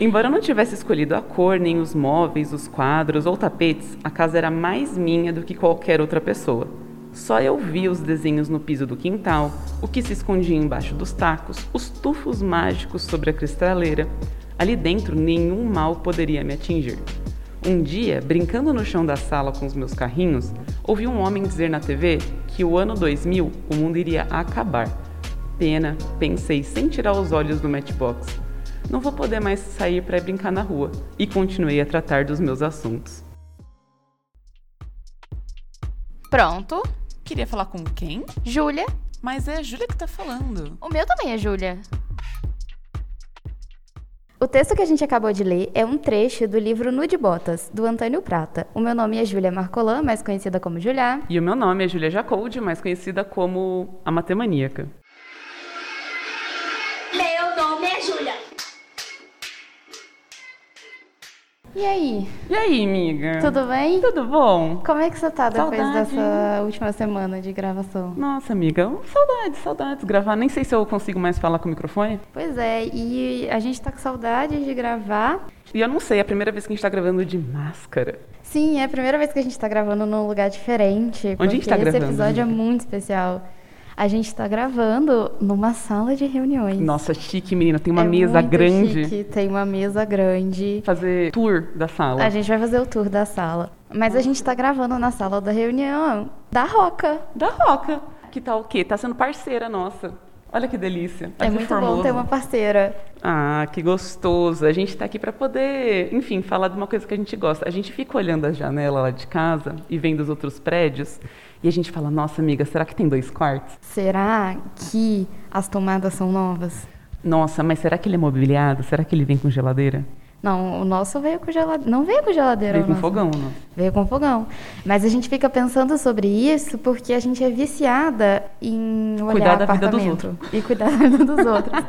Embora eu não tivesse escolhido a cor, nem os móveis, os quadros ou tapetes, a casa era mais minha do que qualquer outra pessoa. Só eu via os desenhos no piso do quintal, o que se escondia embaixo dos tacos, os tufos mágicos sobre a cristaleira. Ali dentro, nenhum mal poderia me atingir. Um dia, brincando no chão da sala com os meus carrinhos, ouvi um homem dizer na TV que o ano 2000 o mundo iria acabar. Pena, pensei sem tirar os olhos do Matchbox. Não vou poder mais sair para brincar na rua e continuei a tratar dos meus assuntos. Pronto. Queria falar com quem? Júlia. Mas é a Júlia que tá falando. O meu também é Júlia. O texto que a gente acabou de ler é um trecho do livro Nude Botas, do Antônio Prata. O meu nome é Júlia Marcolan, mais conhecida como Julia. E o meu nome é Júlia Jacoldi, mais conhecida como a Matemaníaca. Meu nome é Júlia. E aí? E aí, amiga? Tudo bem? Tudo bom? Como é que você tá depois Saudade. dessa última semana de gravação? Nossa, amiga, saudades, saudades. Gravar, nem sei se eu consigo mais falar com o microfone. Pois é, e a gente tá com saudade de gravar. E eu não sei, é a primeira vez que a gente tá gravando de máscara. Sim, é a primeira vez que a gente tá gravando num lugar diferente. Onde a gente tá gravando, Esse episódio é amiga? muito especial. A gente tá gravando numa sala de reuniões. Nossa, chique, menina. Tem uma É mesa grande. chique, tem uma mesa grande. Fazer tour da sala. A gente vai fazer o tour da sala. Mas a gente tá gravando na sala da reunião da Roca. Da Roca. Que tá o quê? Tá sendo parceira nossa. Olha que delícia. É muito formoso. bom ter uma parceira. Ah, que gostoso. A gente tá aqui pra poder, enfim, falar de uma coisa que a gente gosta. A gente fica olhando a janela lá de casa e vendo os outros prédios e a gente fala: "Nossa, amiga, será que tem dois quartos?" Será que as tomadas são novas? Nossa, mas será que ele é mobiliado? Será que ele vem com geladeira? Não, o nosso veio com geladeira. Não veio com geladeira. Vem o com nosso. fogão, não? Veio com fogão. Mas a gente fica pensando sobre isso porque a gente é viciada em olhar Cuidar da vida dos apartamento e cuidar da vida dos outros.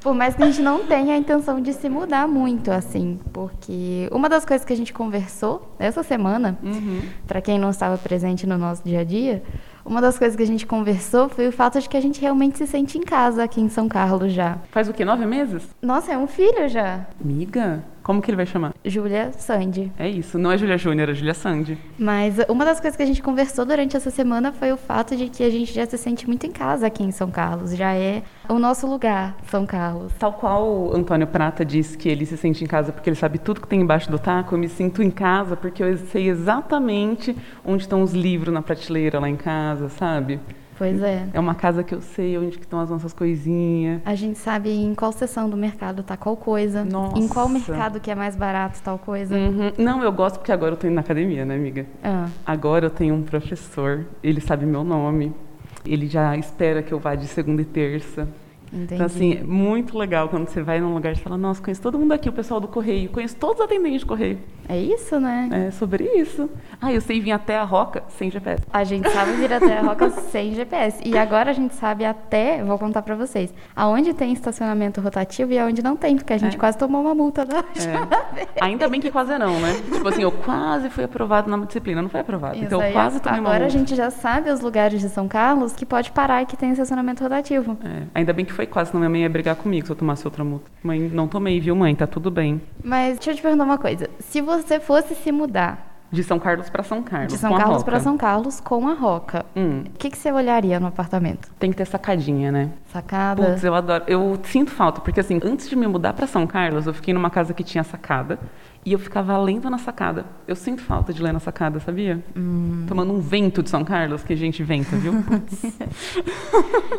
Por mais que a gente não tenha a intenção de se mudar muito, assim. Porque uma das coisas que a gente conversou essa semana, Uhum. para quem não estava presente no nosso dia a dia, uma das coisas que a gente conversou foi o fato de que a gente realmente se sente em casa aqui em São Carlos já. Faz o quê? Nove meses? Nossa, é um filho já. Amiga, como que ele vai chamar? Júlia Sandy. É isso, não é Júlia Júnior, é Júlia Sandy. Mas uma das coisas que a gente conversou durante essa semana foi o fato de que a gente já se sente muito em casa aqui em São Carlos. Já é o nosso lugar, São Carlos. Tal qual o Antônio Prata diz que ele se sente em casa porque ele sabe tudo que tem embaixo do taco, eu me sinto em casa porque eu sei exatamente onde estão os livros na prateleira lá em casa, sabe? Pois é. É uma casa que eu sei onde que estão as nossas coisinhas. A gente sabe em qual seção do mercado tá qual coisa. Nossa. Em qual mercado que é mais barato tal coisa. Uhum. Não, eu gosto porque agora eu tô indo na academia, né, amiga? Ah, Agora eu tenho um professor, ele sabe meu nome, ele já espera que eu vá de segunda e terça. entendi. Então, assim, é muito legal quando você vai num lugar e fala, nossa, conheço todo mundo aqui, o pessoal do correio, conheço todos os atendentes de correio. É isso, né? É sobre isso. Ah, eu sei vir até a Roca sem GPS. A gente sabe vir até a Roca sem GPS. E agora a gente sabe até, vou contar pra vocês, aonde tem estacionamento rotativo e aonde não tem, porque a gente É. quase tomou uma multa da É. Ainda bem que quase não, né? Tipo assim, eu quase fui aprovado na disciplina, não foi aprovado. Isso então eu quase tomei uma Agora a gente já sabe os lugares de São Carlos que pode parar e que tem estacionamento rotativo. É, ainda bem que foi quase, senão minha mãe ia brigar comigo se eu tomasse outra multa. Mãe, não tomei, viu, mãe? Tá tudo bem. Mas deixa eu te perguntar uma coisa. Se você fosse se mudar De São Carlos pra São Carlos. de São a Carlos para São Carlos com a Roca, Hum, o que, que você olharia no apartamento? tem que ter sacadinha, né? Sacada? Putz, eu adoro. Eu sinto falta, porque assim, antes de me mudar pra São Carlos, eu fiquei numa casa que tinha sacada e eu ficava lendo na sacada. Eu sinto falta de ler na sacada, sabia? Hum. Tomando um vento de São Carlos, que gente venta, viu? Putz.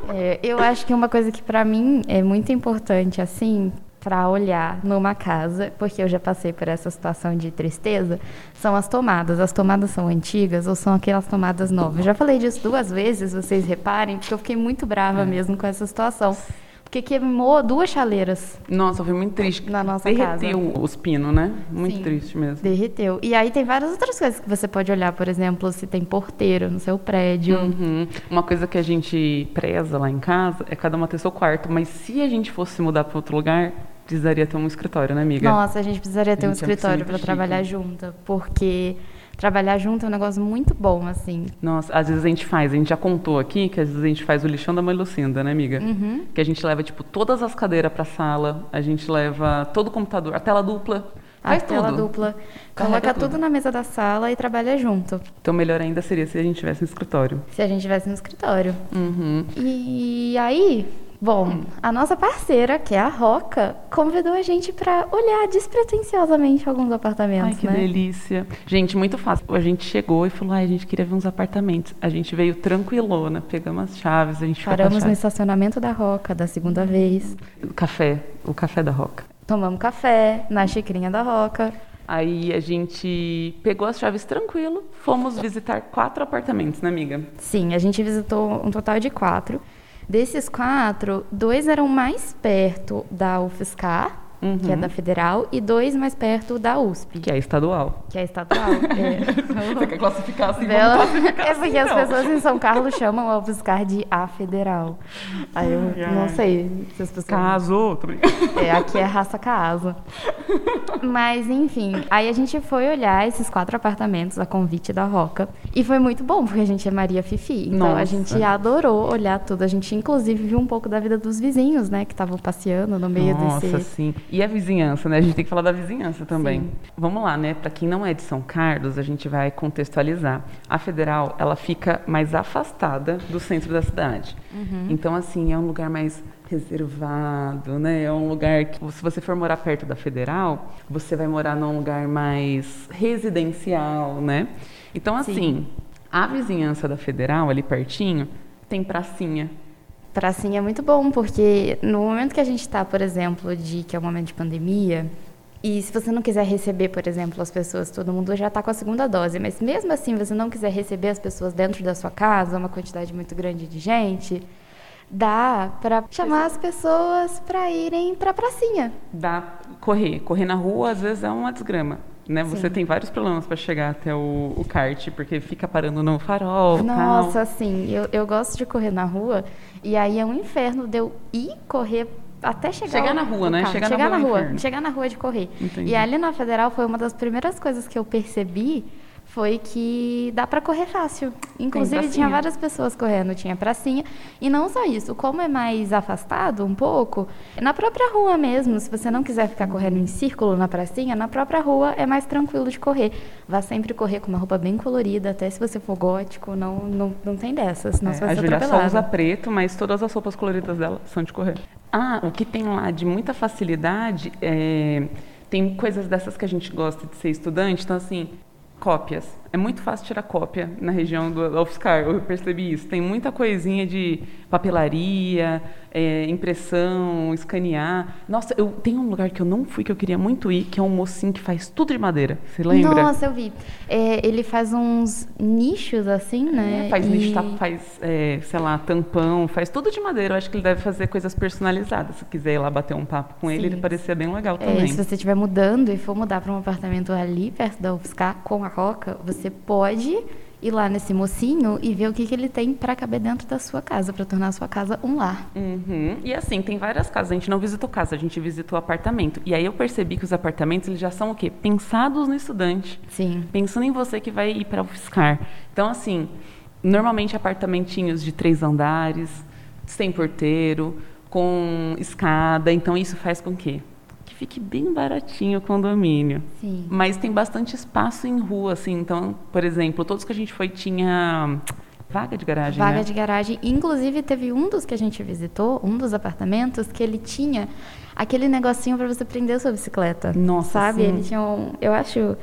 É, eu acho que uma coisa que pra mim é muito importante, assim, pra olhar numa casa, porque eu já passei por essa situação de tristeza, são as tomadas. As tomadas são antigas ou são aquelas tomadas novas? Já falei disso duas vezes, vocês reparem, porque eu fiquei muito brava mesmo com essa situação. Porque queimou duas chaleiras, Nossa, foi muito triste. Na nossa Derreteu os pinos, né? Muito Sim. triste mesmo. derreteu. E aí tem várias outras coisas que você pode olhar, por exemplo, se tem porteiro no seu prédio. Uhum. Uma coisa que a gente preza lá em casa é cada uma ter seu quarto, mas se a gente fosse mudar para outro lugar, precisaria ter um escritório, né, amiga? Nossa, a gente precisaria ter um gente é escritório muito para trabalhar junto, porque trabalhar junto é um negócio muito bom, assim. Nossa, às vezes a gente faz, a gente já contou aqui que às vezes a gente faz o lixão da mãe Lucinda, né, amiga? Uhum. Que a gente leva, tipo, todas as cadeiras pra sala, a gente leva todo o computador, a tela dupla. Faz a tela tudo. dupla. Carrega Coloca tudo. tudo na mesa da sala e trabalha junto. Então melhor ainda seria se a gente tivesse um escritório. Se a gente tivesse no escritório. Uhum. E aí, bom, a nossa parceira, que é a Roca, convidou a gente para olhar despretensiosamente alguns apartamentos, Ai, que né? delícia. Gente, muito fácil. A gente chegou e falou, ai, a gente queria ver uns apartamentos. A gente veio tranquilona, pegamos as chaves, a gente Paramos no estacionamento da Roca da segunda vez. O café, o café da Roca. Tomamos café na xicrinha da Roca. Aí a gente pegou as chaves tranquilo, fomos visitar quatro apartamentos, né, amiga? Sim, a gente visitou um total de quatro. Desses quatro, dois eram mais perto da UFSCar, que é da Federal, e dois mais perto da USP, Que é estadual. que é estadual. É. Você quer classificar assim? Bela- classificar É porque assim, as pessoas em São Carlos chamam a UFSCar de A Federal. Aí eu não sei se as pessoas. Caso. Tô brincando. É, aqui é raça casa. Mas, enfim, aí a gente foi olhar esses quatro apartamentos a convite da Roca. E foi muito bom, porque a gente é Maria Fifi. Então a Nossa. gente adorou olhar tudo. A gente, inclusive, viu um pouco da vida dos vizinhos, né? Que estavam passeando no meio Nossa, desse. sim. E a vizinhança, né? A gente tem que falar da vizinhança também. Sim. Vamos lá, né? Para quem não é de São Carlos, a gente vai contextualizar. A Federal, ela fica mais afastada do centro da cidade. Uhum. Então, assim, é um lugar mais reservado, né? É um lugar que, se você for morar perto da Federal, você vai morar num lugar mais residencial, né? Então, assim, a vizinhança da Federal, ali pertinho, tem pracinha. Pracinha é muito bom, porque no momento que a gente está, por exemplo, de que é um momento de pandemia, e se você não quiser receber, por exemplo, as pessoas, todo mundo já está com a segunda dose, mas mesmo assim você não quiser receber as pessoas dentro da sua casa, uma quantidade muito grande de gente, dá para chamar as pessoas para irem para a pracinha. dá correr. Correr na rua às vezes é uma desgrama. Né? Você Sim. tem vários problemas para chegar até o, o kart, porque fica parando no farol. Nossa, tal. assim, eu, eu gosto de correr na rua e aí é um inferno de eu ir correr até chegar Chegar na rua, né? carro. Chegar na chegar rua na é rua, inferno. chegar na rua de correr. Entendi. E ali na Federal foi uma das primeiras coisas que eu percebi foi que dá para correr fácil. Inclusive tinha várias pessoas correndo, tinha pracinha e não só isso, como é mais afastado um pouco, na própria rua mesmo, se você não quiser ficar correndo em círculo na pracinha, na própria rua é mais tranquilo de correr. Vá sempre correr com uma roupa bem colorida, até se você for gótico, não não, não tem dessas, senão É, você vai a ser Julia só atropelado. usa preto, mas todas as roupas coloridas dela são de correr. Ah, o que tem lá de muita facilidade é. Tem coisas dessas que a gente gosta de ser estudante, então assim, cópias. É muito fácil tirar cópia na região do UFSCar, eu percebi isso. Tem muita coisinha de papelaria, é, impressão, escanear. Nossa, eu tem um lugar que eu não fui que eu queria muito ir, que é um mocinho que faz tudo de madeira. Você lembra? Nossa, eu vi. É, ele faz uns nichos assim, né? É, faz E- nicho, tá- faz, é, sei lá, tampão, faz tudo de madeira. Eu acho que ele deve fazer coisas personalizadas. Se quiser ir lá bater um papo com ele, Sim. ele parecia bem legal É, também. se você estiver mudando e for mudar para um apartamento ali perto da UFSCar com a Roca, você pode ir lá nesse mocinho e ver o que, que ele tem para caber dentro da sua casa, para tornar a sua casa um lar. Uhum. E assim, tem várias casas. A gente não visitou casa, a gente visitou apartamento. E aí eu percebi que os apartamentos, eles já são o quê? Pensados no estudante. Sim. Pensando em você que vai ir para o fiscar. Então, assim, normalmente apartamentinhos de três andares, sem porteiro, com escada. Então, isso faz com que fique bem baratinho o condomínio. Sim. Mas tem bastante espaço em rua, assim. Então, por exemplo, todos que a gente foi tinha vaga de garagem, Vaga né? de garagem. Inclusive, teve um dos que a gente visitou, um dos apartamentos, que ele tinha aquele negocinho para você prender a sua bicicleta. Nossa, Sabe? sim. Ele tinha um. Eu acho.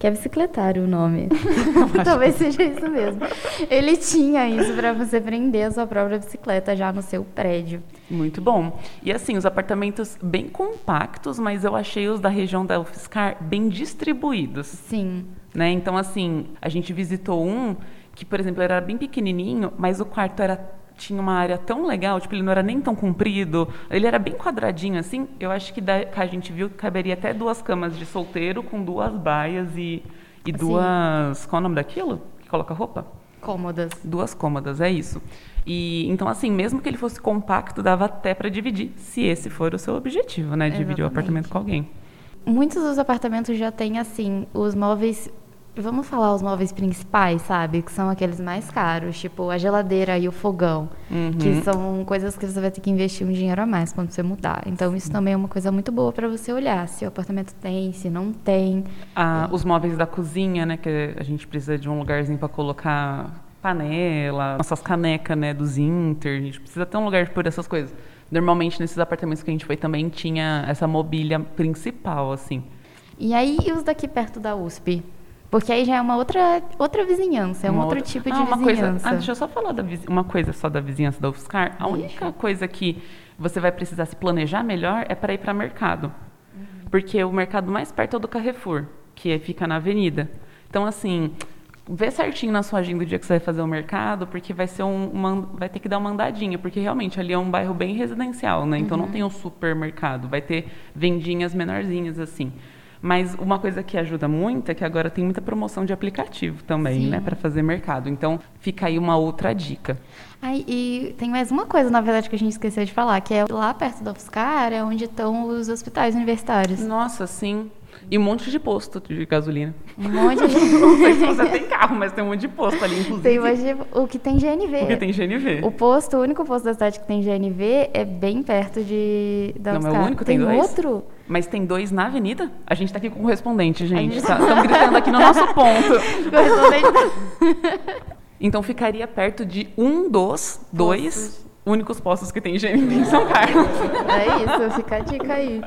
Que é bicicletário o nome. Talvez seja isso mesmo. Ele tinha isso para você prender a sua própria bicicleta já no seu prédio. Muito bom. E assim, os apartamentos bem compactos, mas eu achei os da região da UFSCar bem distribuídos. Sim. né? Então, assim, a gente visitou um que, por exemplo, era bem pequenininho, mas o quarto era tinha uma área tão legal, tipo, ele não era nem tão comprido, ele era bem quadradinho, assim. Eu acho que, da, que a gente viu que caberia até duas camas de solteiro com duas baias e, e Sim. duas... Qual é o nome daquilo? Que coloca roupa? Cômodas. Duas cômodas, é isso. E então assim, mesmo que ele fosse compacto, dava até para dividir, se esse for o seu objetivo, né, dividir o apartamento com alguém. Muitos dos apartamentos já têm, assim, os móveis. Vamos falar os móveis principais, sabe? Que são aqueles mais caros, tipo a geladeira e o fogão. Uhum. Que são coisas que você vai ter que investir um dinheiro a mais quando você mudar. Então, isso também é uma coisa muito boa para você olhar se o apartamento tem, se não tem. Ah, os móveis da cozinha, né, que a gente precisa de um lugarzinho para colocar panela, nossas canecas, né, dos Inter, a gente precisa ter um lugar por essas coisas. Normalmente nesses apartamentos que a gente foi também tinha essa mobília principal, assim. E aí, e os daqui perto da USP? Porque aí já é uma outra, outra vizinhança, é um outro tipo de Ah, uma coisa, vizinhança. ah, deixa eu só falar da vizi- uma coisa só da vizinhança da UFSCar. A única coisa que você vai precisar se planejar melhor é para ir para mercado. Porque o mercado mais perto é o do Carrefour, que fica na avenida. Então, assim, vê certinho na sua agenda o dia que você vai fazer o mercado, porque vai ser um, uma, vai ter que dar uma andadinha, porque realmente ali é um bairro bem residencial, né? Então não tem um supermercado, vai ter vendinhas menorzinhas assim. Mas uma coisa que ajuda muito é que agora tem muita promoção de aplicativo também, Sim. né, para fazer mercado. Então fica aí uma outra dica. Ai, e tem mais uma coisa, na verdade, que a gente esqueceu de falar, que é lá perto da UFSCar é onde estão os hospitais universitários. Nossa, sim. E um monte de posto de gasolina. Um monte de... Não sei se você tem carro, mas tem um monte de posto ali, inclusive. tem mais de... O que tem GNV. Porque tem GNV. O posto, o único posto da cidade que tem GNV é bem perto de da Não, é o único? Tem dois? outro? Mas tem dois na avenida? A gente tá aqui com o correspondente, gente. gente Estamos gritando aqui no nosso ponto. Correspondente da- Então ficaria perto de um dos dois únicos postos que tem GNV em São Carlos. É isso, fica a dica aí.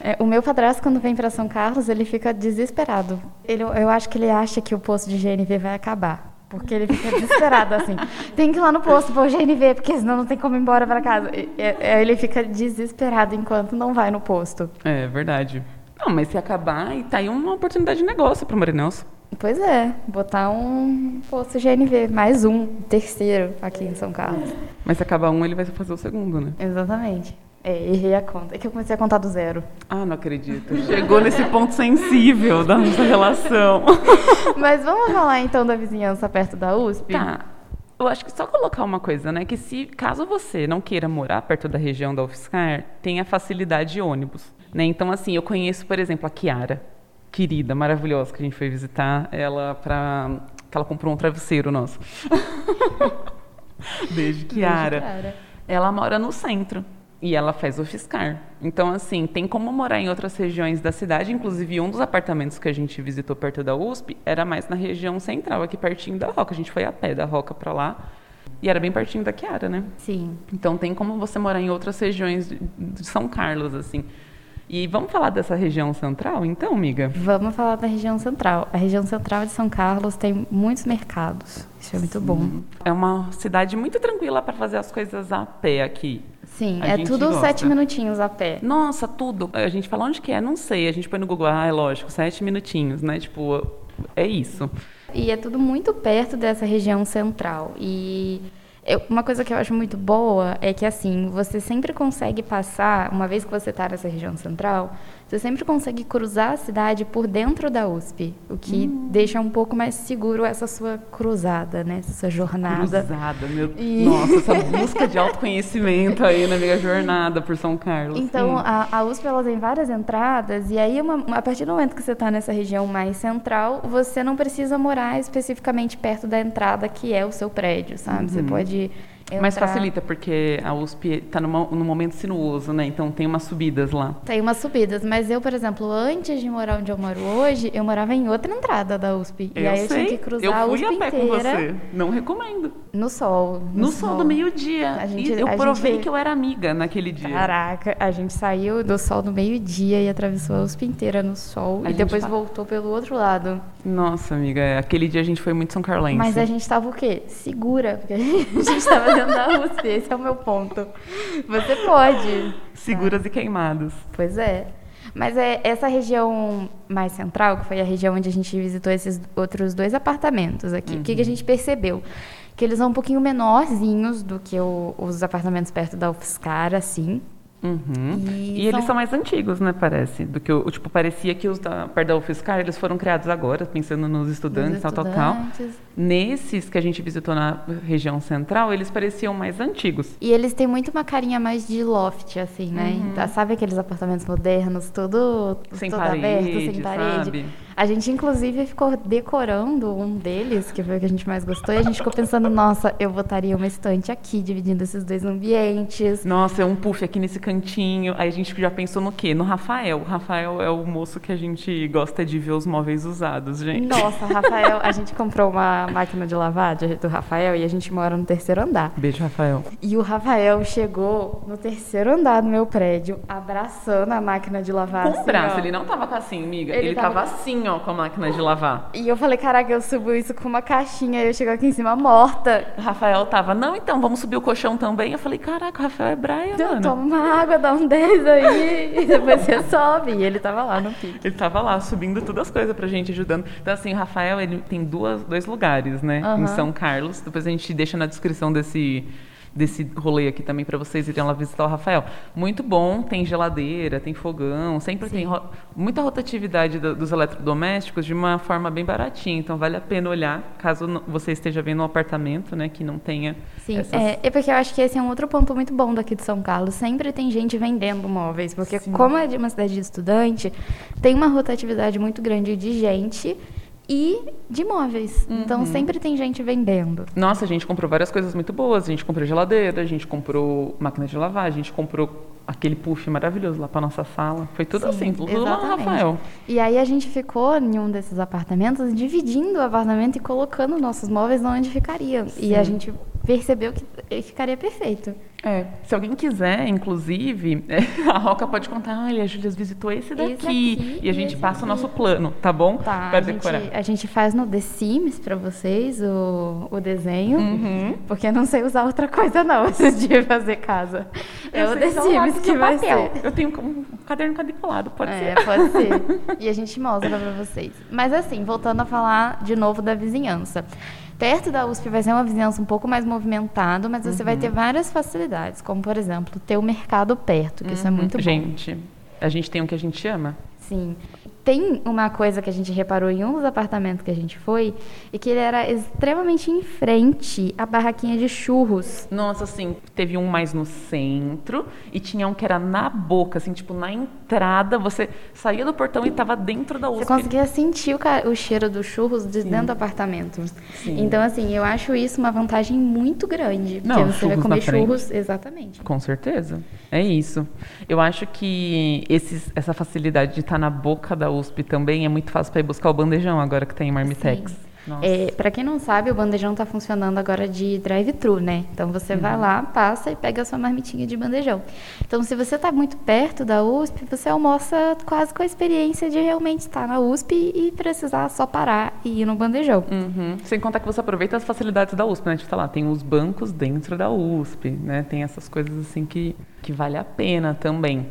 É, o meu padrasto, quando vem para São Carlos, ele fica desesperado. Ele, eu acho que ele acha que o posto de GNV vai acabar. Porque ele fica desesperado, assim. Tem que ir lá no posto pôr GNV, porque senão não tem como ir embora para casa. E- e- Ele fica desesperado enquanto não vai no posto. É verdade. Não, mas se acabar, e tá aí uma oportunidade de negócio pro Marinelso. Pois é, botar um posto GNV, mais um, terceiro aqui em São Carlos. Mas se acabar um, ele vai fazer o segundo, né? Exatamente. É, errei a conta. É que eu comecei a contar do zero. Ah, não acredito. Chegou nesse ponto sensível da nossa relação. Mas vamos falar então da vizinhança perto da USP? Tá. Eu acho que só colocar uma coisa, né? Que se caso você não queira morar perto da região da UFSCar, tem a facilidade de ônibus. Né? Então, assim, eu conheço, por exemplo, a Kiara, querida, maravilhosa, que a gente foi visitar ela pra. que ela comprou um travesseiro nosso. Beijo, Kiara. Kiara. Ela mora no centro. E ela faz UFSCar. Então, assim, tem como morar em outras regiões da cidade. Inclusive, um dos apartamentos que a gente visitou perto da USP era mais na região central, aqui pertinho da Roca. A gente foi a pé da Roca pra lá. E era bem pertinho da Kiara, né? Sim. Então, tem como você morar em outras regiões de, de São Carlos, assim. E vamos falar dessa região central, então, amiga? Vamos falar da região central. A região central de São Carlos tem muitos mercados. Isso é muito bom. É uma cidade muito tranquila para fazer as coisas a pé aqui. Sim, A é tudo gosta. sete minutinhos a pé. Nossa, tudo. A gente fala onde que é, não sei. A gente põe no Google, ah, é lógico, sete minutinhos, né? Tipo, é isso. E é tudo muito perto dessa região central. E eu- uma coisa que eu acho muito boa é que, assim, você sempre consegue passar, uma vez que você está nessa região central, você sempre consegue cruzar a cidade por dentro da USP, o que Hum. deixa um pouco mais seguro essa sua cruzada, né? Essa sua jornada. Cruzada, meu. E- Nossa, essa busca de autoconhecimento aí na minha jornada por São Carlos. Então, a, a USP ela tem várias entradas, e aí, uma- a partir do momento que você está nessa região mais central, você não precisa morar especificamente perto da entrada que é o seu prédio, sabe? Você pode. Entrar... Mas facilita, porque a USP está num momento sinuoso, né? Então tem umas subidas lá. Tem umas subidas, mas eu, por exemplo, antes de morar onde eu moro hoje, eu morava em outra entrada da USP. e eu aí eu sei. tinha que cruzar eu a fui USP a pé com inteira você. Não recomendo. no sol. No, sol do meio-dia. E eu provei gente- que eu era amiga naquele dia. Caraca, a gente saiu do sol do meio-dia e atravessou a USP inteira no sol A e depois tá- voltou pelo outro lado. Nossa, amiga, é, aquele dia a gente foi muito São Carlense. Mas a gente tava o quê? Segura, porque a gente tava dentro da USP, esse é o meu ponto. Você pode. Seguras e queimados. Pois é. Mas é essa região mais central, que foi a região onde a gente visitou esses outros dois apartamentos aqui, o que, que a gente percebeu? Que eles são um pouquinho menorzinhos do que o- os apartamentos perto da UFSCar, assim. Uhum. E E, eles são- são mais antigos, né, parece? Do que o, tipo, parecia que os da perto da UFSCar, eles foram criados agora, pensando nos estudantes, Dos tal, tal, tal. estudantes. Nesses que a gente visitou na região central, eles pareciam mais antigos. E eles têm muito uma carinha mais de loft, assim, né? Então, sabe aqueles apartamentos modernos, tudo, Sem tudo parede, aberto, sem parede? sabe? A gente, inclusive, ficou decorando um deles, que foi o que a gente mais gostou, e a gente ficou pensando, nossa, eu botaria uma estante aqui, dividindo esses dois ambientes. Nossa, é um puff aqui nesse cantinho. Aí a gente já pensou no quê? No Rafael. O Rafael é o moço que a gente gosta de ver os móveis usados, gente. Nossa, Rafael, a gente comprou uma máquina de lavar do Rafael e a gente mora no terceiro andar. Beijo, Rafael. E o Rafael chegou no terceiro andar do meu prédio, abraçando a máquina de lavar. Com assim, o braço, ó. ele não tava com assim, amiga. Ele Ele, tava- tava... assim, ó, com a máquina de lavar. E eu falei, caraca, eu subo isso com uma caixinha e eu chego aqui em cima morta. O Rafael tava, não, então, vamos subir o colchão também. Eu falei, caraca, o Rafael é Brian, Eu mano. tomo uma água, dá um 10 aí, e depois você sobe. E ele tava lá no pique. Ele tava lá subindo todas as coisas pra gente, ajudando. Então, assim, o Rafael, ele tem duas, dois lugares, né? Aham. Em São Carlos. Depois a gente deixa na descrição desse, desse rolê aqui também pra vocês irem lá visitar o Rafael. Muito bom, tem geladeira, tem fogão, sempre tem ro- muita rotatividade do- dos eletrodomésticos de uma forma bem baratinha. Então, vale a pena olhar, caso você esteja vendo um apartamento, né, que não tenha Sim, essas... é, é porque eu acho que esse é um outro ponto muito bom daqui de São Carlos. Sempre tem gente vendendo móveis, porque como é de uma cidade de estudante, tem uma rotatividade muito grande de gente e de móveis. Então sempre tem gente vendendo. Nossa, a gente comprou várias coisas muito boas. A gente comprou geladeira, a gente comprou máquina de lavar, a gente comprou aquele puff maravilhoso lá pra nossa sala. Foi tudo Sim, assim, tudo lá no exatamente. Rafael. E aí a gente ficou em um desses apartamentos, dividindo o apartamento e colocando nossos móveis onde ficariam. E a gente percebeu que ficaria perfeito. É, se alguém quiser, inclusive, a Roca pode contar, olha, a Júlia visitou esse daqui. aqui e a gente esse passa o aqui. nosso plano, tá bom? Tá, Pra a gente, decorar. a gente faz no The Sims pra vocês o, o desenho, Uhum. porque eu não sei usar outra coisa não esses dias fazer casa. É o The o Sims que o vai papel. ser. Eu tenho um caderno quadriculado, pode É, ser. pode ser. E a gente mostra pra vocês. Mas assim, voltando a falar de novo da vizinhança. Perto da USP vai ser uma vizinhança um pouco mais movimentada, mas você Uhum. vai ter várias facilidades, como por exemplo, ter o mercado perto, que isso é muito bom. Gente, a gente tem o que a gente ama. Sim. Tem uma coisa que a gente reparou em um dos apartamentos que a gente foi, e que ele era extremamente em frente à barraquinha de churros. Nossa, assim, teve um mais no centro e tinha um que era na boca, assim, tipo, na entrada. Você saía do portão e tava dentro da USP. Você conseguia sentir o, o cheiro dos churros de dentro do apartamento. Então, assim, eu acho isso uma vantagem muito grande. Porque Não, você vai comer churros, exatamente. Com certeza. É isso. Eu acho que esses- essa facilidade de estar na boca da USP também é muito fácil para ir buscar o bandejão agora que tem Marmitex. Sim. É, para quem não sabe, o bandejão tá funcionando agora de drive-thru, né? Então você Uhum. vai lá, passa e pega a sua marmitinha de bandejão. Então, se você tá muito perto da USP, você almoça quase com a experiência de realmente estar na USP e precisar só parar e ir no bandejão. Uhum. Sem contar que você aproveita as facilidades da USP, né? Tipo, tá lá, tem os bancos dentro da USP, né? Tem essas coisas assim que, que vale a pena também.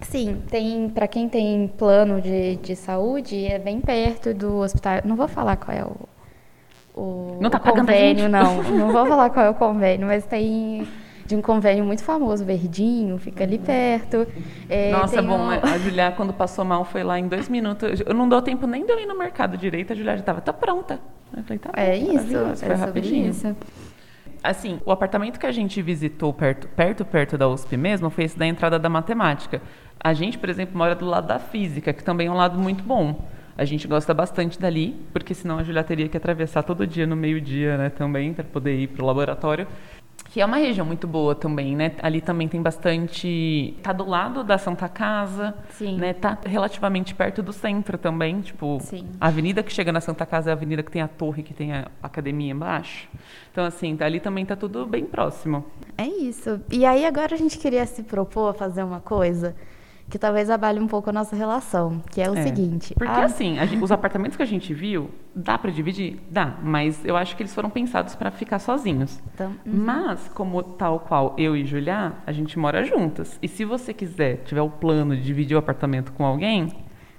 Sim, tem para quem tem plano de, de saúde, é bem perto do hospital. Não vou falar qual é o, o, Não tá o convênio, não. Não vou falar qual é o convênio, mas tem de um convênio muito famoso, Verdinho, fica ali perto. É, Nossa, bom, um- a Julia, quando passou mal, foi lá em dois minutos. Eu não deu tempo nem de eu ir no mercado direito, a Julia já tava, tá pronta. Eu falei, tá É bom, isso, é foi rapidinho. isso. Assim, o apartamento que a gente visitou perto, perto, perto da USP mesmo, foi esse da entrada da matemática. A gente, por exemplo, mora do lado da física, que também é um lado muito bom. A gente gosta bastante dali, porque senão a Julia teria que atravessar todo dia no meio-dia, né, também, para poder ir para o laboratório. Que é uma região muito boa também, né? Ali também tem bastante. Tá do lado da Santa Casa, Sim. né? Tá relativamente perto do centro também. Tipo, Sim. a avenida que chega na Santa Casa é a avenida que tem a torre, que tem a academia embaixo. Então, assim, ali também tá tudo bem próximo. É isso. E aí agora a gente queria se propor a fazer uma coisa que talvez abale um pouco a nossa relação, que é o É, seguinte. Porque, a- assim, a gen- os apartamentos que a gente viu, dá para dividir? Dá. Mas eu acho que eles foram pensados para ficar sozinhos. Então, Mas, como tal qual eu e Julia, a gente mora juntas. E se você quiser, tiver o plano de dividir o apartamento com alguém,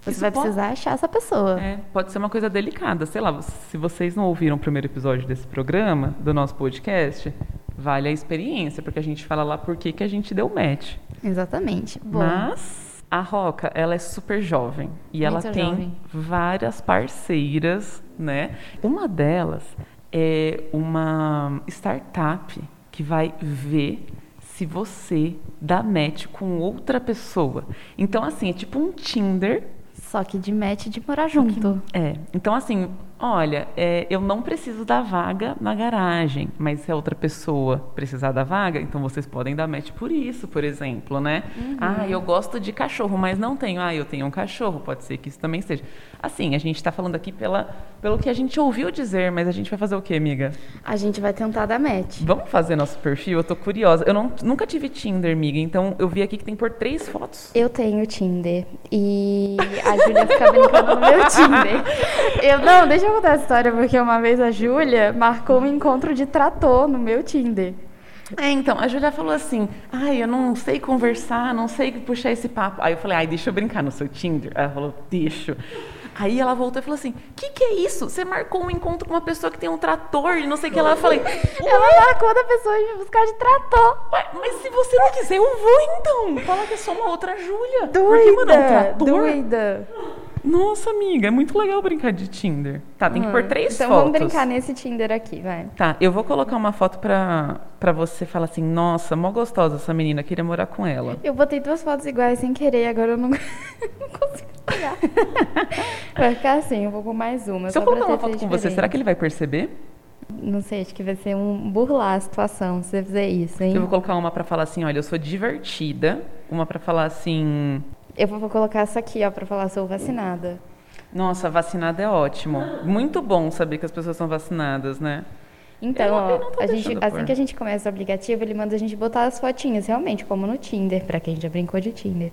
Você isso vai pode- precisar achar essa pessoa. É, pode ser uma coisa delicada. Sei lá, se vocês não ouviram o primeiro episódio desse programa, do nosso podcast, vale a experiência, porque a gente fala lá por que a gente deu match. Exatamente. Bom, Mas a Roca, ela é super jovem e ela Muito tem jovem. várias parceiras, né? Uma delas é uma startup que vai ver se você dá match com outra pessoa. Então, assim, é tipo um Tinder. Só que de match de morar junto. É. Então, assim, olha, é, eu não preciso da vaga na garagem, mas se a outra pessoa precisar da vaga, então vocês podem dar match por isso, por exemplo, né? Uhum. Ah, eu gosto de cachorro, mas não tenho. Ah, eu tenho um cachorro, pode ser que isso também seja. Assim, a gente está falando aqui pela, pelo que a gente ouviu dizer, mas a gente vai fazer o quê, amiga? A gente vai tentar dar match. Vamos fazer nosso perfil? Eu tô curiosa. Eu não, nunca tive Tinder, amiga, então eu vi aqui que tem por três fotos. Eu tenho Tinder e a Júlia fica brincando no meu Tinder. Eu não, deixa eu contar essa história porque uma vez a Júlia marcou um encontro de trator no meu Tinder. É, então, a Julia falou assim: ai, eu não sei conversar, não sei puxar esse papo. Aí eu falei: ai, deixa eu brincar no seu Tinder. Ela falou: deixa. Aí ela voltou e falou assim: que que é isso? Você marcou um encontro com uma pessoa que tem um trator e não sei o que lá. Eu falei: Ela marcou da pessoa me buscar de trator. Ué, mas se você não quiser, eu vou então. Fala que é só uma outra Júlia. Porque, mano, um Doida, trator. doida. Nossa, amiga, é muito legal brincar de Tinder. Tá, tem que pôr três então fotos. vamos brincar nesse Tinder aqui, vai. Tá, eu vou colocar uma foto pra, pra você falar assim: nossa, mó gostosa essa menina, queria morar com ela. Eu botei duas fotos iguais sem querer, agora eu não, não consigo pegar. Vai ficar assim, eu vou com mais uma. Se eu colocar uma foto com você, será diferente. que ele vai perceber? Não sei, acho que vai ser um burlar a situação se você fizer isso, hein? Eu vou colocar uma pra falar assim, olha, eu sou divertida. Uma pra falar assim, Eu vou colocar essa aqui, ó, pra falar sou vacinada. nossa, vacinada é ótimo. Muito bom saber que as pessoas são vacinadas, né? Então, ó, a gente, assim que a gente começa o aplicativo, ele manda a gente botar as fotinhas, realmente, como no Tinder, pra quem já brincou de Tinder.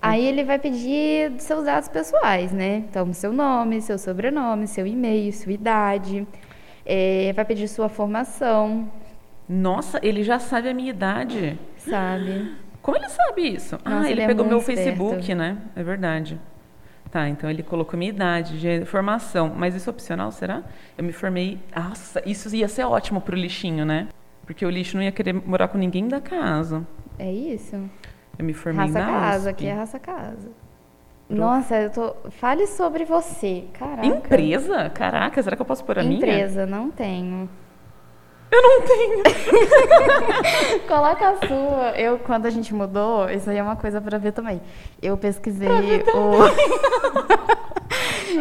Aí ele vai pedir seus dados pessoais, né? Então, seu nome, seu sobrenome, seu e-mail, sua idade. É, vai pedir sua formação, Nossa, ele já sabe a minha idade. sabe? Como ele sabe isso? ah, Nossa, ele, ele é pegou meu muito Facebook, esperto. né? É verdade. Tá, então ele colocou minha idade, de formação. Mas isso é opcional, será? Eu me formei. Nossa, isso ia ser ótimo pro lixinho, né? Porque o lixo não ia querer morar com ninguém da casa. É isso? Eu me formei Raça na casa, USP. aqui é raça casa. Nossa, eu tô. Fale sobre você. Caraca. Empresa? Caraca, será que eu posso pôr a minha? Empresa, não tenho. Eu não tenho. Coloca a sua. Eu, quando a gente mudou, isso aí é uma coisa pra ver também. Eu pesquisei o.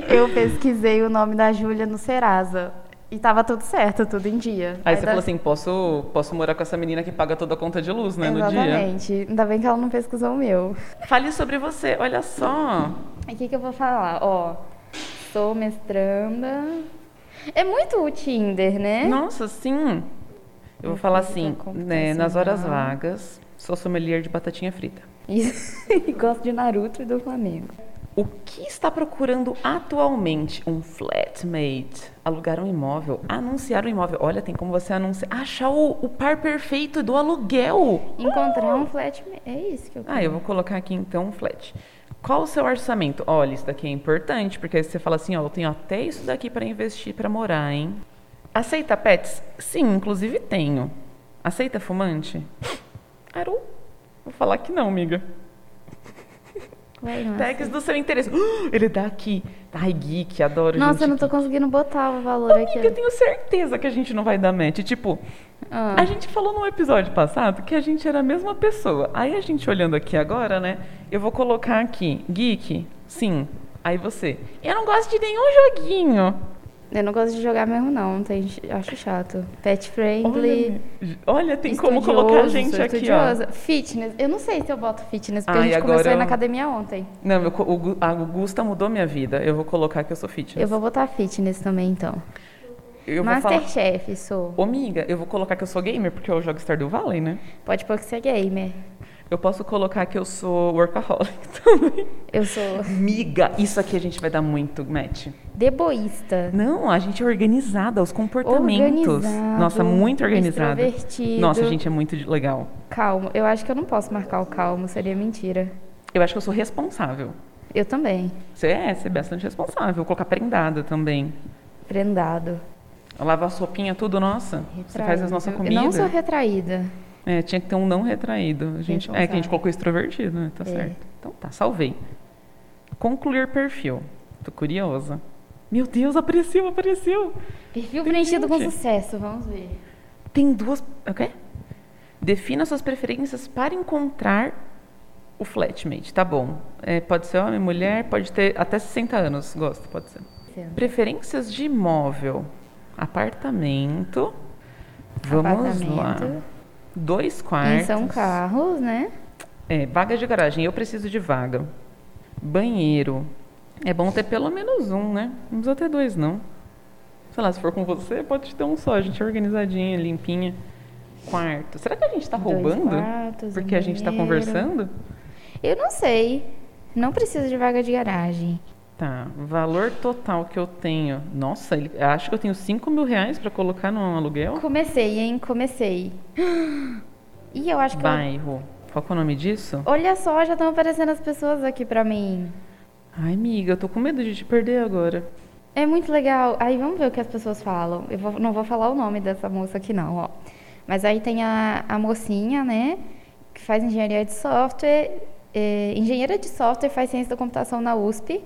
eu pesquisei o nome da Júlia no Serasa. E tava tudo certo, tudo em dia. Aí você da- falou assim, posso, posso morar com essa menina que paga toda a conta de luz, né, no dia. Exatamente. Ainda bem que ela não pesquisou o meu. Fale sobre você, olha só. O que, que eu vou falar? Ó, sou mestranda. É muito o Tinder, né? Nossa, sim. Eu vou falar assim, né, nas computacional. horas vagas, sou sommelier de batatinha frita. Isso. E gosto de Naruto e do Flamengo. O que está procurando atualmente? Um flatmate, alugar um imóvel, anunciar um imóvel. Olha, tem como você anunciar, achar o, o par perfeito do aluguel. Encontrar um flatmate. É isso que eu quero. Ah, eu vou colocar aqui então um flat. Qual o seu orçamento? Olha, isso daqui é importante, porque você fala assim, ó, eu tenho até isso daqui para investir para morar, hein? Aceita pets? Sim, inclusive tenho. Aceita fumante? Aru? Vou falar que não, amiga. Nossa. Tags do seu interesse. Ele dá aqui. Ai, geek, adoro Nossa, gente eu não tô geek. conseguindo botar o valor Amiga, eu aqui. tenho certeza que a gente não vai dar match. Tipo, Ah. a gente falou no episódio passado que a gente era a mesma pessoa. Aí a gente olhando aqui agora, né? Eu vou colocar aqui, geek, sim. Aí você, eu não gosto de nenhum joguinho. Eu não gosto de jogar mesmo, não. Tem, acho chato. Pet friendly. Olha, olha, tem como colocar a gente aqui, ó. Fitness. Eu não sei se eu boto fitness, porque Ai, a gente começou a ir agora na eu- academia ontem. Não, o, Gu- a Gusta mudou minha vida. Eu vou colocar que eu sou fitness. Eu vou botar fitness também, então. Eu vou falar. Masterchef, sou. Ô, amiga, eu vou colocar que eu sou gamer, porque eu jogo Stardew Valley, né? Pode pôr que você é gamer. Eu posso colocar que eu sou workaholic também. Eu sou Miga, isso aqui a gente vai dar muito match. deboísta. Não, a gente é organizada, os comportamentos. Organizado, Nossa, muito organizada. Nossa, a gente é muito legal. Calmo. Eu acho que eu não posso marcar o calmo, seria mentira. Eu acho que eu sou responsável. Eu também. Você é, você é bastante responsável. Vou colocar prendada também. Prendado. Lava a sopinha, tudo, nossa. Você faz as nossas Eu comidas. não sou retraída. É, tinha que ter um não retraído. A gente, é que a gente colocou extrovertido, né? Tá É. certo. Então tá, salvei. Concluir perfil. Tô curiosa. Meu Deus, apareceu, apareceu. Perfil Tem preenchido com gente. sucesso, vamos ver. Tem duas. O quê? Defina suas preferências para encontrar o flatmate. Tá bom. É, pode ser homem, mulher, pode ter até 60 anos. Gosto, pode ser. Preferências de imóvel. Apartamento. Vamos lá. Dois E quartos. são carros, né? É, vaga de garagem. Eu preciso de vaga. Banheiro. É bom ter pelo menos um, né? Não precisa ter dois, não. Sei lá, se for com você, pode ter um só. A gente é organizadinha, limpinha. Quarto. Será que a gente tá Dois roubando? quartos, Porque a gente tá banheiro. conversando? Eu não sei. Não preciso de vaga de garagem. Tá. Valor total que eu tenho. Nossa, ele, eu acho que eu tenho 5 mil reais pra colocar no aluguel. Comecei, hein? Comecei. E eu acho que. eu- Bairro. Qual que é o nome disso? Olha só, já estão aparecendo as pessoas aqui pra mim. Ai, amiga, eu tô com medo de te perder agora. É muito legal. Aí vamos ver o que as pessoas falam. Eu vou- não vou falar o nome dessa moça aqui, não, ó. Mas aí tem a, a mocinha, né? Que faz engenharia de software. é, engenheira de software, faz ciência da computação na USP.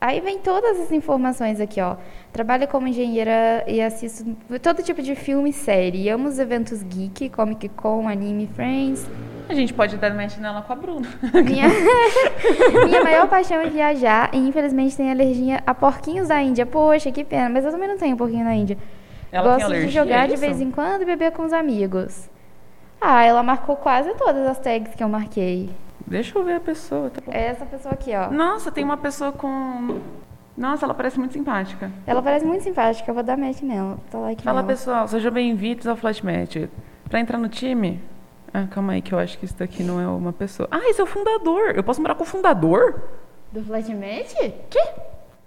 Aí vem todas as informações aqui, ó. Trabalha como engenheira e assisto todo tipo de filme e série. Amo os eventos geek, Comic Con, anime, Friends. A gente pode dar match nela com a Bruna. Minha, minha maior paixão é viajar e infelizmente tenho alergia a porquinhos da Índia. Poxa, que pena, mas eu também não tenho porquinho da Índia. Ela Gosto de jogar é de isso? vez em quando e beber com os amigos. Ah, ela marcou quase todas as tags que eu marquei. Deixa eu ver a pessoa, tá. É essa pessoa aqui, ó. Nossa, tem uma pessoa com. Nossa, ela parece muito simpática. Ela parece muito simpática, eu vou dar match nela. Tá like Fala, nela. pessoal, sejam bem-vindos ao Flashmatch. Pra entrar no time. Ah, calma aí, que eu acho que isso daqui não é uma pessoa. Ah, esse é o fundador. Eu posso morar com o fundador? Do Flatmate?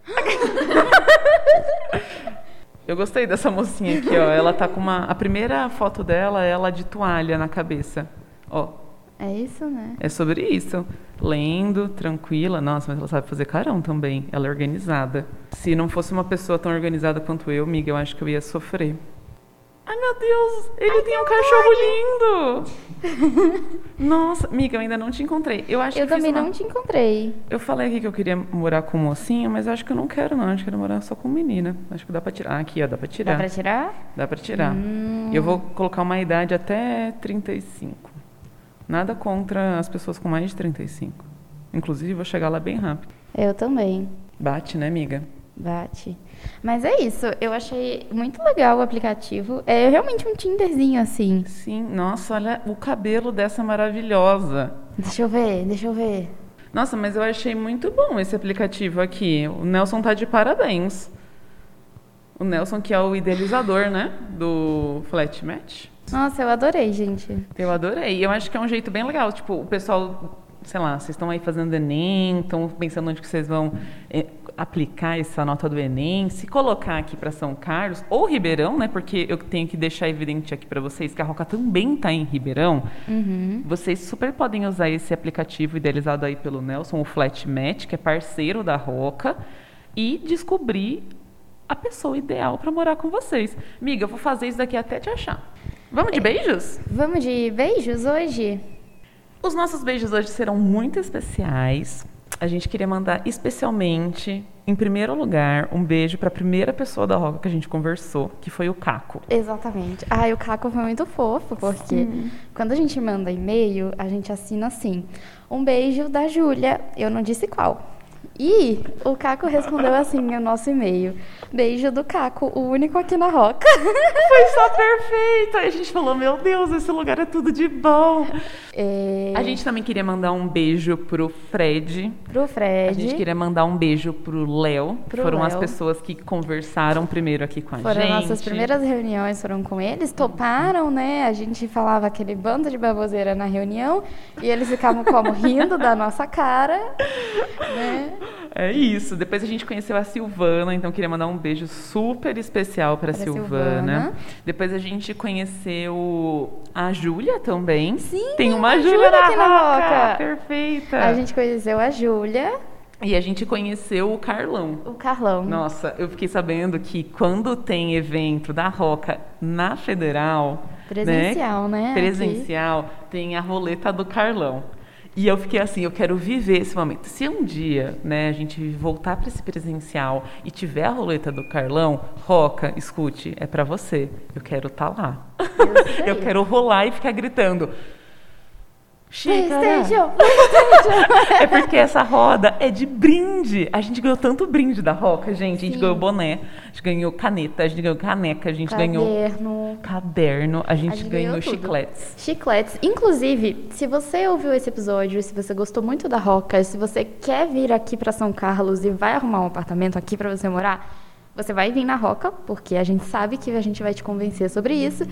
Eu gostei dessa mocinha aqui, ó. Ela tá com uma. A primeira foto dela é ela de toalha na cabeça. Ó, É isso, né? é sobre isso. Lendo, tranquila. Nossa, mas ela sabe fazer carão também. Ela é organizada. Se não fosse uma pessoa tão organizada quanto eu, amiga, eu acho que eu ia sofrer. Ai, meu Deus! Ele tem um cachorro lindo! Nossa, amiga, eu ainda não te encontrei. Eu acho Eu eu também uma- não te encontrei. Eu falei aqui que eu queria morar com mocinho, mas eu acho que eu não quero, não. Acho que eu quero morar só com menina. Acho que dá pra tirar. Ah, aqui, ó, dá pra tirar. Dá pra tirar? Dá pra tirar. Hum. Eu vou colocar uma idade até 35. Nada contra as pessoas com mais de 35. Inclusive, vou chegar lá bem rápido. Eu também. Bate, né, amiga? Bate. Mas é isso, eu achei muito legal o aplicativo. É realmente um Tinderzinho assim. Sim, nossa, olha o cabelo dessa maravilhosa. Deixa eu ver, deixa eu ver. Nossa, mas eu achei muito bom esse aplicativo aqui. O Nelson tá de parabéns. O Nelson, que é o idealizador, né? Do Flatmatch. Nossa, eu adorei, gente. Eu adorei. Eu acho que é um jeito bem legal. Tipo, o pessoal, sei lá, vocês estão aí fazendo Enem, estão pensando onde que vocês vão eh, aplicar essa nota do Enem, se colocar aqui para São Carlos ou Ribeirão, né? Porque eu tenho que deixar evidente aqui para vocês que a Roca também está em Ribeirão. Vocês super podem usar esse aplicativo idealizado aí pelo Nelson, o Flatmatch, que é parceiro da Roca, e descobrir a pessoa ideal para morar com vocês. Miga, eu vou fazer isso daqui até te achar. Vamos de beijos? Vamos de beijos hoje? Os nossos beijos hoje serão muito especiais. A gente queria mandar especialmente, em primeiro lugar, um beijo para a primeira pessoa da Roca que a gente conversou, que foi o Caco. Exatamente. Ai, o Caco foi muito fofo, porque quando a gente manda e-mail, a gente assina assim: um beijo da Júlia. Eu não disse qual. E o Caco respondeu assim no nosso e-mail: beijo do Caco, o único aqui na Roca. Foi só perfeito! Aí a gente falou, meu Deus, esse lugar é tudo de bom. É, A gente também queria mandar um beijo pro Fred. pro Fred. A gente queria mandar um beijo pro Léo. Pro Foram as Léo. pessoas que conversaram primeiro aqui com a Foram gente. nossas primeiras reuniões, foram com eles, toparam, né? A gente falava aquele bando de baboseira na reunião e eles ficavam como rindo da nossa cara, né? É isso. Depois a gente conheceu a Silvana, então queria mandar um beijo super especial para Silvana. Silvana. Depois a gente conheceu a Júlia também. Sim, tem uma Júlia aqui na Roca. Perfeita. A gente conheceu a Júlia E a gente conheceu o Carlão. O Carlão. Nossa, eu fiquei sabendo que quando tem evento da Roca na Federal, Presencial, né? Aqui. presencial, tem a roleta do Carlão. E eu fiquei assim, eu quero viver esse momento. Se um dia, né, a gente voltar para esse presencial e tiver a roleta do Carlão, Roca, escute, é para você. Eu quero estar lá. sei. eu quero rolar e ficar gritando. Xícara. PlayStation! É porque essa roda é de brinde. A gente ganhou tanto brinde da Roca, gente. A gente Sim. ganhou boné, a gente ganhou caneta, a gente ganhou caneca, a gente ganhou Caderno. caderno, a gente, gente ganhou, ganhou chicletes. Chicletes. Inclusive, se você ouviu esse episódio, se você gostou muito da Roca, se você quer vir aqui para São Carlos e vai arrumar um apartamento aqui para você morar, você vai vir na Roca, porque a gente sabe que a gente vai te convencer sobre isso.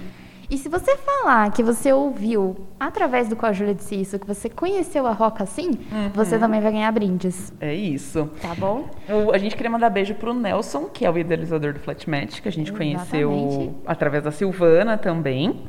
E se você falar que você ouviu através do Júlia disse isso, que você conheceu a Roca assim, Uhum. você também vai ganhar brindes, É isso. tá bom? Eu- a gente queria mandar beijo pro Nelson, que é o idealizador do Flatmatch, que a gente conheceu Exatamente. através da Silvana também.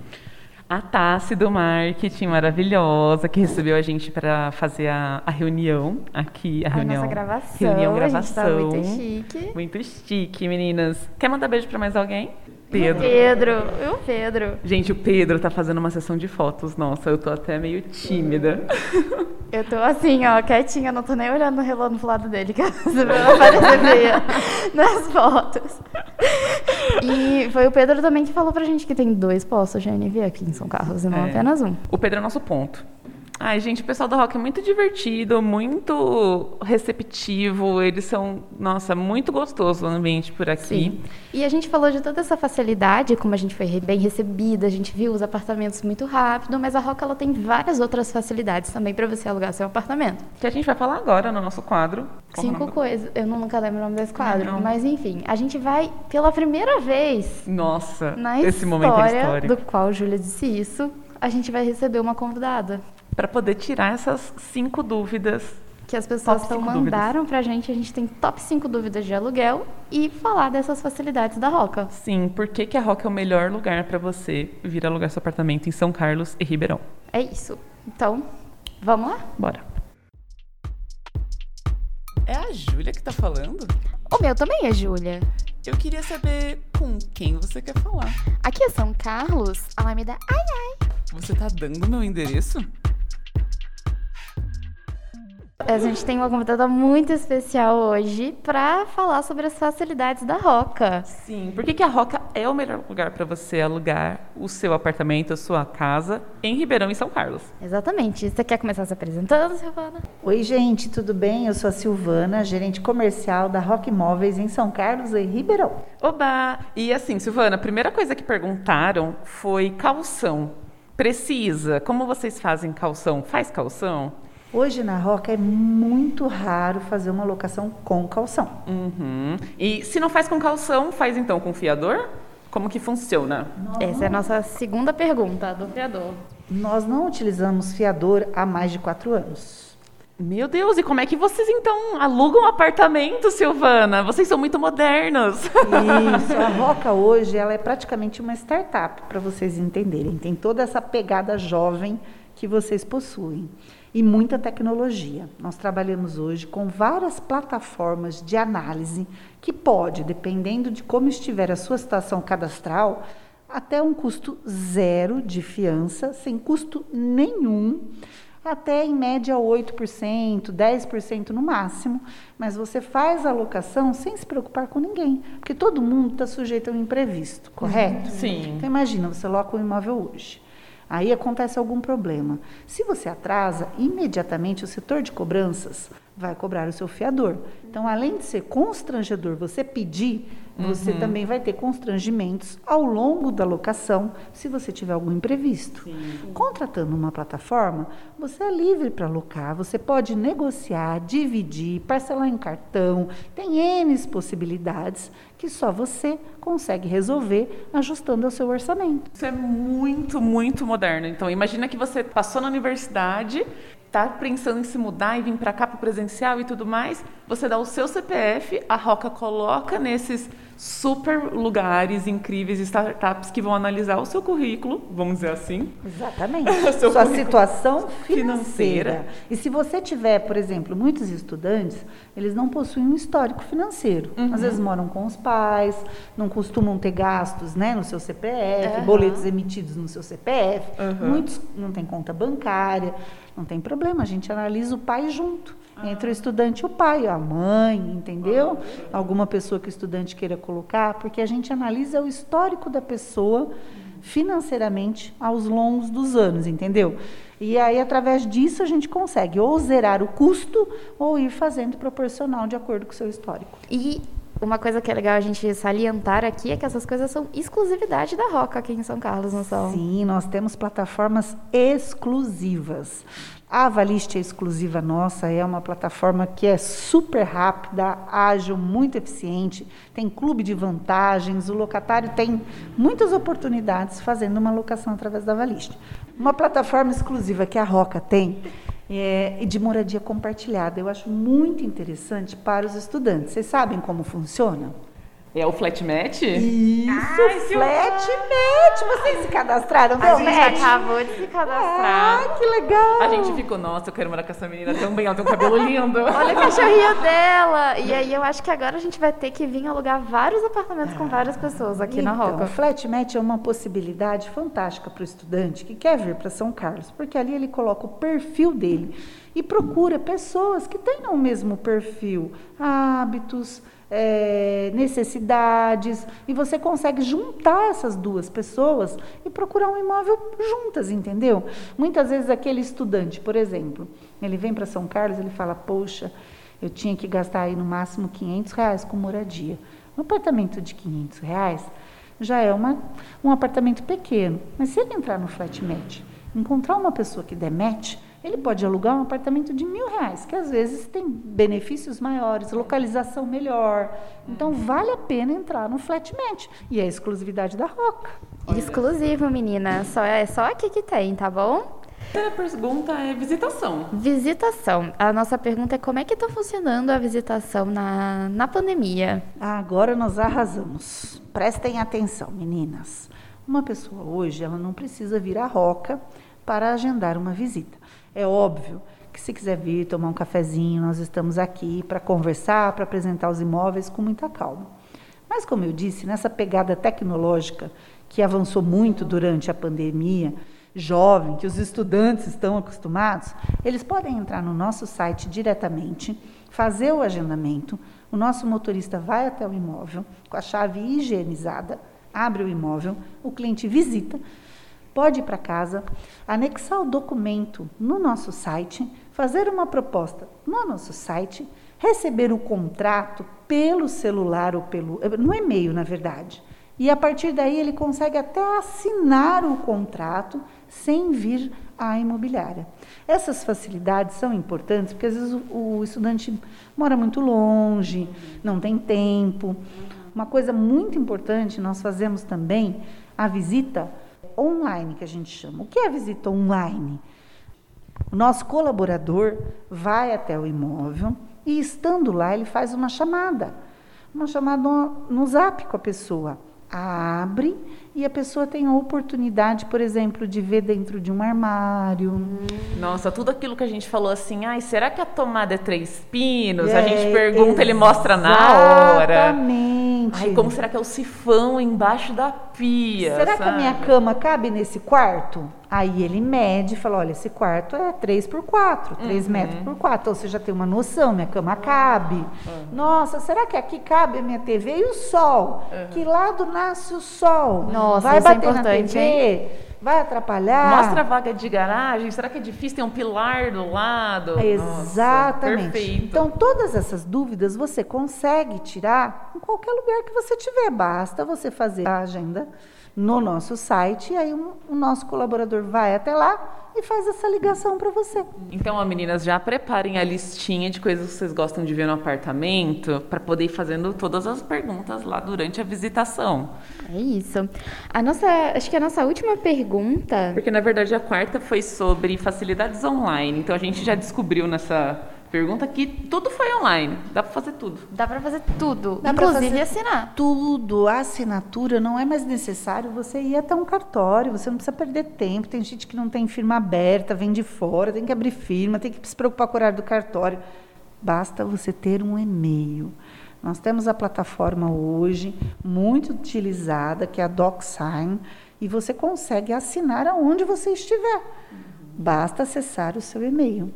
A Tassi do marketing maravilhosa, que recebeu a gente para fazer a, a reunião aqui. A, A reunião. nossa gravação, Reunião, gente tá gravação. muito chique. Muito chique, meninas. Quer mandar beijo para mais alguém? Pedro. Pedro, o Pedro. Gente, o Pedro tá fazendo uma sessão de fotos. Nossa, eu tô até meio tímida. Eu tô assim, ó, quietinha, não tô nem olhando no relógio pro lado dele, que vai aparecer feia nas fotos. E foi o Pedro também que falou pra gente que tem dois postos de NV aqui em São Carlos e não É. apenas um. O Pedro é nosso ponto. Ai, gente, o pessoal do rock é muito divertido, muito receptivo. Eles são, nossa, muito gostoso o ambiente por aqui. Sim. E a gente falou de toda essa facilidade, como a gente foi bem recebida, a gente viu os apartamentos muito rápido, mas a Roca ela tem várias outras facilidades também pra você alugar seu apartamento. Que a gente vai falar agora no nosso quadro. Cinco coisas. Eu não- nunca lembro o nome desse quadro, Não. mas enfim, a gente vai pela primeira vez Nossa, Na esse momento é história histórico. do qual Júlia disse isso, a gente vai receber uma convidada. Para poder tirar essas cinco dúvidas. Que as pessoas cinco mandaram pra gente, a gente tem top 5 dúvidas de aluguel e falar dessas facilidades da Roca. Sim, por que, que a Rock é o melhor lugar para você vir alugar seu apartamento em São Carlos e Ribeirão? É isso. Então, vamos lá? Bora. É a Júlia que tá falando? O meu também é Júlia. Eu queria saber com quem você quer falar. Aqui é São Carlos, Alameda. Ai, ai. Você tá dando meu endereço? A gente tem uma convidada muito especial hoje pra falar sobre as facilidades da Roca. Sim, por que, que a Roca é o melhor lugar para você alugar o seu apartamento, a sua casa em Ribeirão e São Carlos? Exatamente. Você quer começar se apresentando, Silvana? Oi, gente, tudo bem? Eu sou a Silvana, gerente comercial da Rock Móveis em São Carlos e Ribeirão. Oba! E assim, Silvana, a primeira coisa que perguntaram foi calção. Precisa. Como vocês fazem calção? Faz calção? Hoje na Roca é muito raro fazer uma locação com calção. Uhum. E se não faz com calção, faz então com fiador? Como que funciona? Essa é a nossa segunda pergunta do criador. Nós não utilizamos fiador há mais de quatro anos. Meu Deus, e como é que vocês então alugam apartamento, Silvana? Vocês são muito modernos. Isso, a Roca hoje ela é praticamente uma startup, para vocês entenderem. Tem toda essa pegada jovem que vocês possuem e muita tecnologia. Nós trabalhamos hoje com várias plataformas de análise que pode, dependendo de como estiver a sua situação cadastral, até um custo zero de fiança, sem custo nenhum, até em média 8%, 10% no máximo, mas você faz a locação sem se preocupar com ninguém, porque todo mundo está sujeito ao imprevisto, correto? Sim. Então imagina, você loca um imóvel hoje. Aí acontece algum problema. Se você atrasa, imediatamente o setor de cobranças vai cobrar o seu fiador. Então, além de ser constrangedor você pedir, você também vai ter constrangimentos ao longo da locação, se você tiver algum imprevisto. Contratando uma plataforma, você é livre para alocar, você pode negociar, dividir, parcelar em cartão, tem N possibilidades que só você consegue resolver ajustando ao seu orçamento. Isso é muito, muito moderno. Então, imagina que você passou na universidade tá pensando em se mudar e vir para cá para o presencial e tudo mais, você dá o seu CPF, a Roca coloca nesses super lugares incríveis, startups que vão analisar o seu currículo, vamos dizer assim. Exatamente. Sua situação financeira. financeira. E se você tiver, por exemplo, muitos estudantes, eles não possuem um histórico financeiro. Uhum. Às vezes moram com os pais, não costumam ter gastos né, no seu CPF, Aham. boletos emitidos no seu CPF. Uhum. Muitos não têm conta bancária. Não tem problema, a gente analisa o pai junto. Entre o estudante e o pai, a mãe, entendeu? Alguma pessoa que o estudante queira colocar, porque a gente analisa o histórico da pessoa financeiramente aos longos dos anos, entendeu? E aí, através disso, a gente consegue ou zerar o custo ou ir fazendo proporcional de acordo com o seu histórico. E uma coisa que é legal a gente salientar aqui é que essas coisas são exclusividade da Roca aqui em São Carlos, não são? Sim, nós temos plataformas exclusivas. A Avalist é exclusiva nossa, é uma plataforma que é super rápida, ágil, muito eficiente, tem clube de vantagens, o locatário tem muitas oportunidades fazendo uma locação através da Avalist. Uma plataforma exclusiva que a Roca tem é de moradia compartilhada. Eu acho muito interessante para os estudantes. Vocês sabem como funciona? É o flat match? Isso, Ai, que flat match. Vocês se cadastraram? A Deu gente match? acabou de se cadastrar. Ah, que legal. A gente ficou, nossa, eu quero morar com essa menina também, ela tem um cabelo lindo. Olha o cachorrinho dela! E aí eu acho que agora a gente vai ter que vir alugar vários apartamentos com várias pessoas aqui na Então, Roca. o flat match é uma possibilidade fantástica para o estudante que quer vir para São Carlos, porque ali ele coloca o perfil dele e procura pessoas que tenham o mesmo perfil, hábitos, eh, necessidades, e você consegue juntar essas duas pessoas e procurar um imóvel juntas, entendeu? Muitas vezes aquele estudante, por exemplo, ele vem para São Carlos, ele fala, poxa, eu tinha que gastar aí no máximo 500 reais com moradia. Um apartamento de 500 reais já é uma, um apartamento pequeno. Mas se ele entrar no flat match, encontrar uma pessoa que der match, ele pode alugar um apartamento de mil reais, que às vezes tem benefícios maiores, localização melhor. Então vale a pena entrar no flat match. E é a exclusividade da Roca. Exclusivo, menina. Só, é só aqui que tem, tá bom? A pergunta é visitação. Visitação. A nossa pergunta é como é que está funcionando a visitação na, na pandemia? Agora nós arrasamos. Prestem atenção, meninas. Uma pessoa hoje, ela não precisa vir à Roca para agendar uma visita. É óbvio que se quiser vir tomar um cafezinho, nós estamos aqui para conversar, para apresentar os imóveis com muita calma. Mas como eu disse, nessa pegada tecnológica que avançou muito durante a pandemia, jovem, que os estudantes estão acostumados, eles podem entrar no nosso site diretamente, fazer o agendamento, o nosso motorista vai até o imóvel com a chave higienizada, abre o imóvel, o cliente visita, pode ir para casa, anexar o documento no nosso site, fazer uma proposta no nosso site, receber o contrato pelo celular ou pelo no e-mail, na verdade. E a partir daí ele consegue até assinar o contrato sem vir à imobiliária. Essas facilidades são importantes porque às vezes o, o estudante mora muito longe, não tem tempo. Uma coisa muito importante, nós fazemos também a visita online, que a gente chama. O que é a visita online? O nosso colaborador vai até o imóvel e, estando lá, ele faz uma chamada. Uma chamada no, no zap com a pessoa. Abre e a pessoa tem a oportunidade, por exemplo, de ver dentro de um armário. Nossa, tudo aquilo que a gente falou assim, ai, será que a tomada é três pinos? a É, gente pergunta, ele mostra na hora. Exatamente. Ai, como será que é o sifão embaixo da pia? Será que a sabe? minha cama cabe nesse quarto? Aí ele mede e fala: olha, esse quarto é 3 por 4, 3 Uhum. metros por 4. Então você já tem uma noção, minha cama cabe. Nossa, será que aqui cabe a minha TV e o sol? Que lado nasce o sol? Nossa, Vai isso é bater na importante, TV? Vai atrapalhar? Mostra a vaga de garagem, será que é difícil ter um pilar do lado? Nossa, Exatamente. perfeito. Então, todas essas dúvidas você consegue tirar em qualquer lugar que você tiver. Basta você fazer a agenda no nosso site, e aí um, o nosso colaborador vai até lá e faz essa ligação para você. Então, ó, meninas, já preparem a listinha de coisas que vocês gostam de ver no apartamento para poder ir fazendo todas as perguntas lá durante a visitação. É isso. A nossa, acho que a nossa última pergunta. Porque na verdade a quarta foi sobre facilidades online. Então a gente já descobriu nessa pergunta que tudo foi online. Dá para fazer tudo. Dá para fazer tudo, Dá inclusive fazer assinar. Tudo, a assinatura não é mais necessário você ir até um cartório, você não precisa perder tempo. Tem gente que não tem firma aberta, vem de fora, tem que abrir firma, tem que se preocupar com o horário do cartório. Basta você ter um e-mail. Nós temos a plataforma hoje, muito utilizada, que é a DocSign, e você consegue assinar aonde você estiver. Basta acessar o seu e-mail.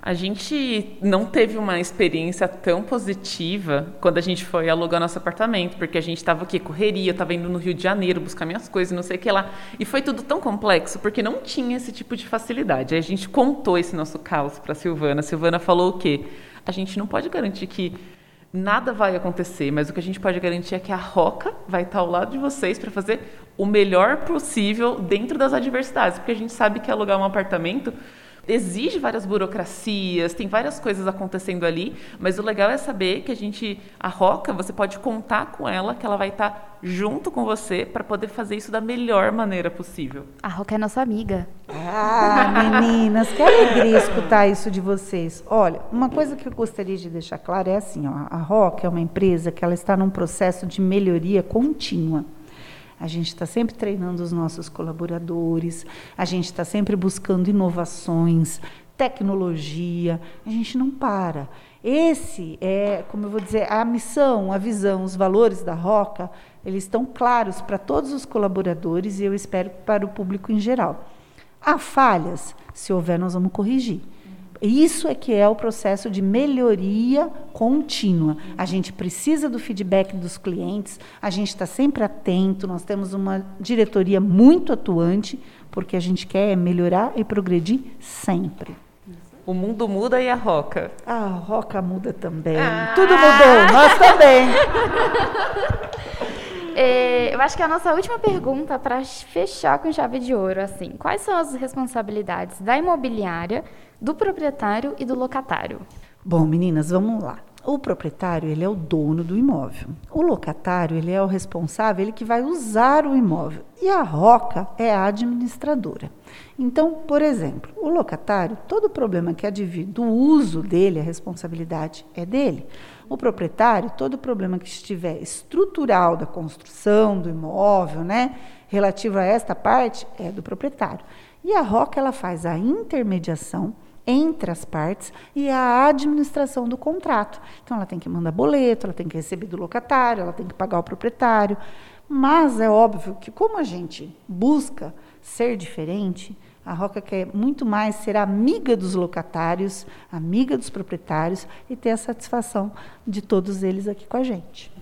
A gente não teve uma experiência tão positiva quando a gente foi alugar nosso apartamento, porque a gente estava aqui correria, estava indo no Rio de Janeiro buscar minhas coisas, não sei o que lá, e foi tudo tão complexo porque não tinha esse tipo de facilidade. Aí a gente contou esse nosso caos para Silvana. A Silvana falou o quê? A gente não pode garantir que nada vai acontecer, mas o que a gente pode garantir é que a Roca vai estar ao lado de vocês para fazer o melhor possível dentro das adversidades, porque a gente sabe que alugar um apartamento exige várias burocracias, tem várias coisas acontecendo ali, mas o legal é saber que a gente, a Roca, você pode contar com ela, que ela vai estar junto com você para poder fazer isso da melhor maneira possível. A Roca é nossa amiga. Ah, meninas, que alegria escutar isso de vocês. Olha, uma coisa que eu gostaria de deixar claro é assim, ó, a Roca é uma empresa que ela está num processo de melhoria contínua. A gente está sempre treinando os nossos colaboradores, a gente está sempre buscando inovações, tecnologia, a gente não para. Esse é, como eu vou dizer, a missão, a visão, os valores da Roca, eles estão claros para todos os colaboradores e eu espero para o público em geral. Há falhas, se houver, nós vamos corrigir. Isso é que é o processo de melhoria contínua. A gente precisa do feedback dos clientes, a gente está sempre atento, nós temos uma diretoria muito atuante, porque a gente quer melhorar e progredir sempre. O mundo muda e a Roca. A roca muda também. Tudo mudou, nós também. É, eu acho que a nossa última pergunta para fechar com chave de ouro, assim, quais são as responsabilidades da imobiliária, do proprietário e do locatário? Bom, meninas, vamos lá. O proprietário, ele é o dono do imóvel. O locatário, ele é o responsável, ele que vai usar o imóvel. E a Roca é a administradora. Então, por exemplo, o locatário, todo problema que advir do uso dele, a responsabilidade é dele. O proprietário, todo problema que estiver estrutural da construção do imóvel, né, relativo a esta parte, é do proprietário. E a Roca, ela faz a intermediação entre as partes e a administração do contrato. Então, ela tem que mandar boleto, ela tem que receber do locatário, ela tem que pagar o proprietário. Mas é óbvio que, como a gente busca ser diferente, a Roca quer muito mais ser amiga dos locatários, amiga dos proprietários e ter a satisfação de todos eles aqui com a gente.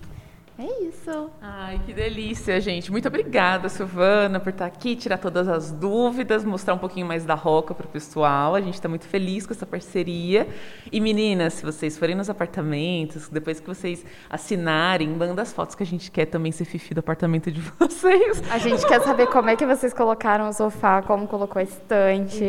É isso. Ai, que delícia, gente. Muito obrigada, Silvana, por estar aqui, tirar todas as dúvidas, mostrar um pouquinho mais da Roca para o pessoal. A gente está muito feliz com essa parceria. E meninas, se vocês forem nos apartamentos, depois que vocês assinarem, manda as fotos que a gente quer também ser fifi do apartamento de vocês. A gente quer saber como é que vocês colocaram o sofá, como colocou a estante.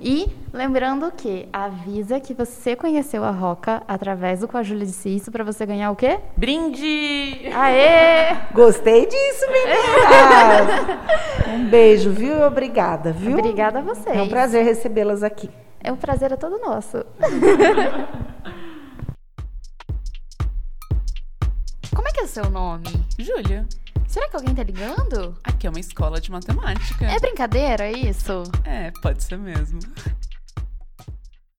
E lembrando que avisa que você conheceu a Roca através do Com a Júlia disse isso para você ganhar o quê? Brinde! Aê! Gostei disso, meninas! um beijo, viu? E obrigada, viu? Obrigada a vocês. É um prazer recebê-las aqui. É um prazer é todo nosso. Como é que é o seu nome? Júlia, Será que alguém tá ligando? aqui é uma escola de matemática. É brincadeira isso? É, pode ser mesmo.